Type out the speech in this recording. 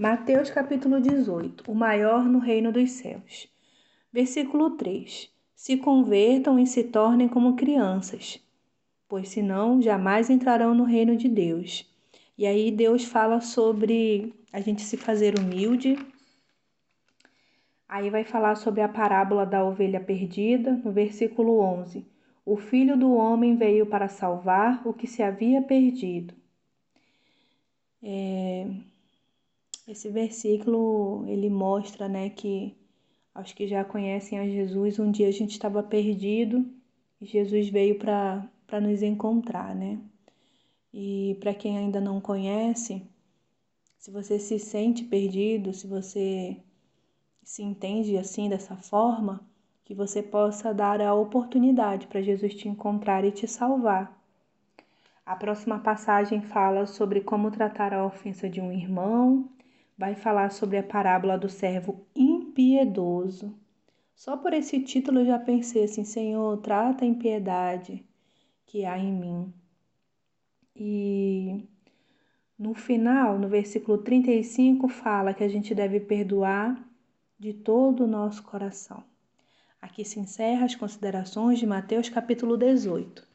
Mateus capítulo 18 O maior no reino dos céus. Versículo 3 Se convertam e se tornem como crianças, pois senão jamais entrarão no reino de Deus. E aí Deus fala sobre a gente se fazer humilde. Aí vai falar sobre a parábola da ovelha perdida, no versículo 11. O filho do homem veio para salvar o que se havia perdido. É, esse versículo ele mostra, né, que aos que já conhecem a Jesus, um dia a gente estava perdido e Jesus veio para nos encontrar, né? E para quem ainda não conhece, se você se sente perdido, se você se entende assim dessa forma, que você possa dar a oportunidade para Jesus te encontrar e te salvar. A próxima passagem fala sobre como tratar a ofensa de um irmão, vai falar sobre a parábola do servo impiedoso. Só por esse título eu já pensei assim: Senhor, trata a impiedade que há em mim. E no final, no versículo 35, fala que a gente deve perdoar de todo o nosso coração. Aqui se encerra as considerações de Mateus capítulo 18.